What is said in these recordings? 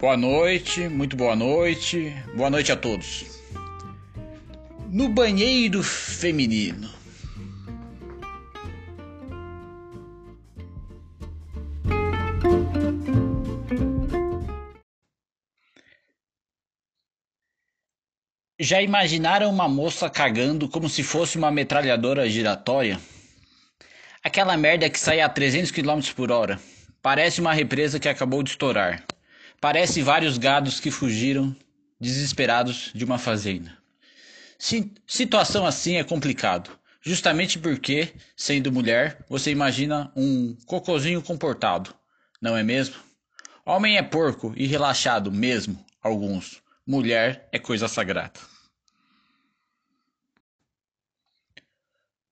Boa noite, muito boa noite, boa noite a todos. No banheiro feminino. Já imaginaram uma moça cagando como se fosse uma metralhadora giratória? Aquela merda que sai a 300 km por hora. Parece uma represa que acabou de estourar. Parece vários gados que fugiram desesperados de uma fazenda. Situação assim é complicado, justamente porque, sendo mulher, você imagina um cocozinho comportado, não é mesmo? Homem é porco e relaxado mesmo, alguns mulher é coisa sagrada.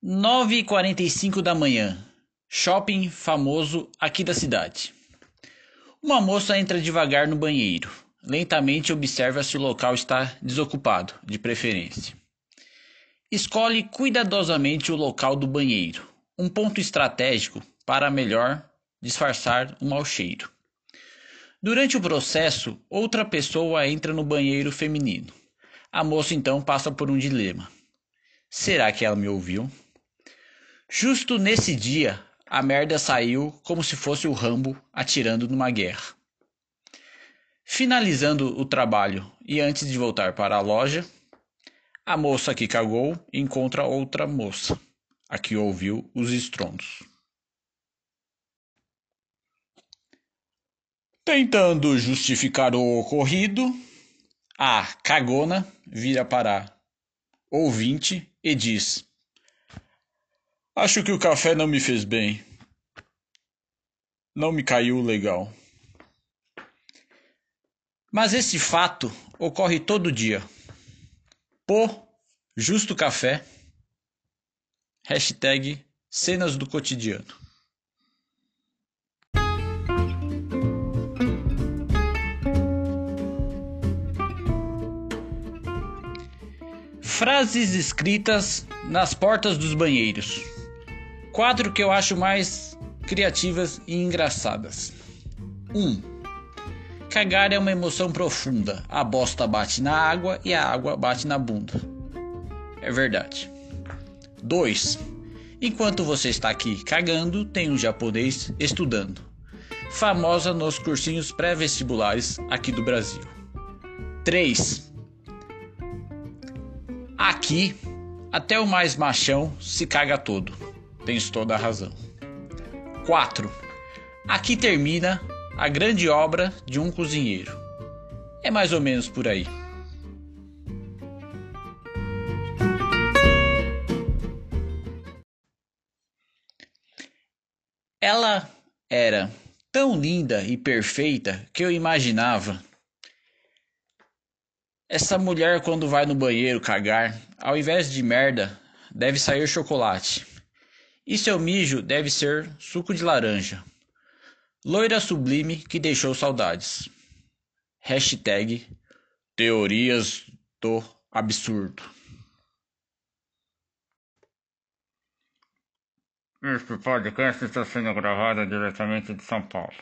9h45 da manhã. Shopping famoso aqui da cidade. Uma moça entra devagar no banheiro. Lentamente observa se o local está desocupado, de preferência. Escolhe cuidadosamente o local do banheiro, um ponto estratégico para melhor disfarçar o mau cheiro. Durante o processo, outra pessoa entra no banheiro feminino. A moça então passa por um dilema. Será que ela me ouviu? Justo nesse dia, a merda saiu como se fosse o Rambo atirando numa guerra. Finalizando o trabalho e antes de voltar para a loja, a moça que cagou encontra outra moça, a que ouviu os estrondos. Tentando justificar o ocorrido, a cagona vira para ouvinte e diz: Acho que o café não me fez bem. Não me caiu legal. Mas esse fato ocorre todo dia. Pô, justo café. Hashtag cenas do cotidiano. Frases escritas nas portas dos banheiros. Quatro que eu acho mais criativas e engraçadas. 1. Um, cagar é uma emoção profunda. A bosta bate na água e a água bate na bunda. É verdade. 2. Enquanto você está aqui cagando, tem um japonês estudando. Famosa nos cursinhos pré-vestibulares aqui do Brasil. 3. Aqui, até o mais machão se caga todo. Tens toda a razão. 4. Aqui termina a grande obra de um cozinheiro. É mais ou menos por aí. Ela era tão linda e perfeita que eu imaginava essa mulher, quando vai no banheiro cagar, ao invés de merda, deve sair chocolate. E seu mijo deve ser suco de laranja. Loira sublime que deixou saudades. Hashtag Teorias do Absurdo. Este podcast está sendo gravado diretamente de São Paulo.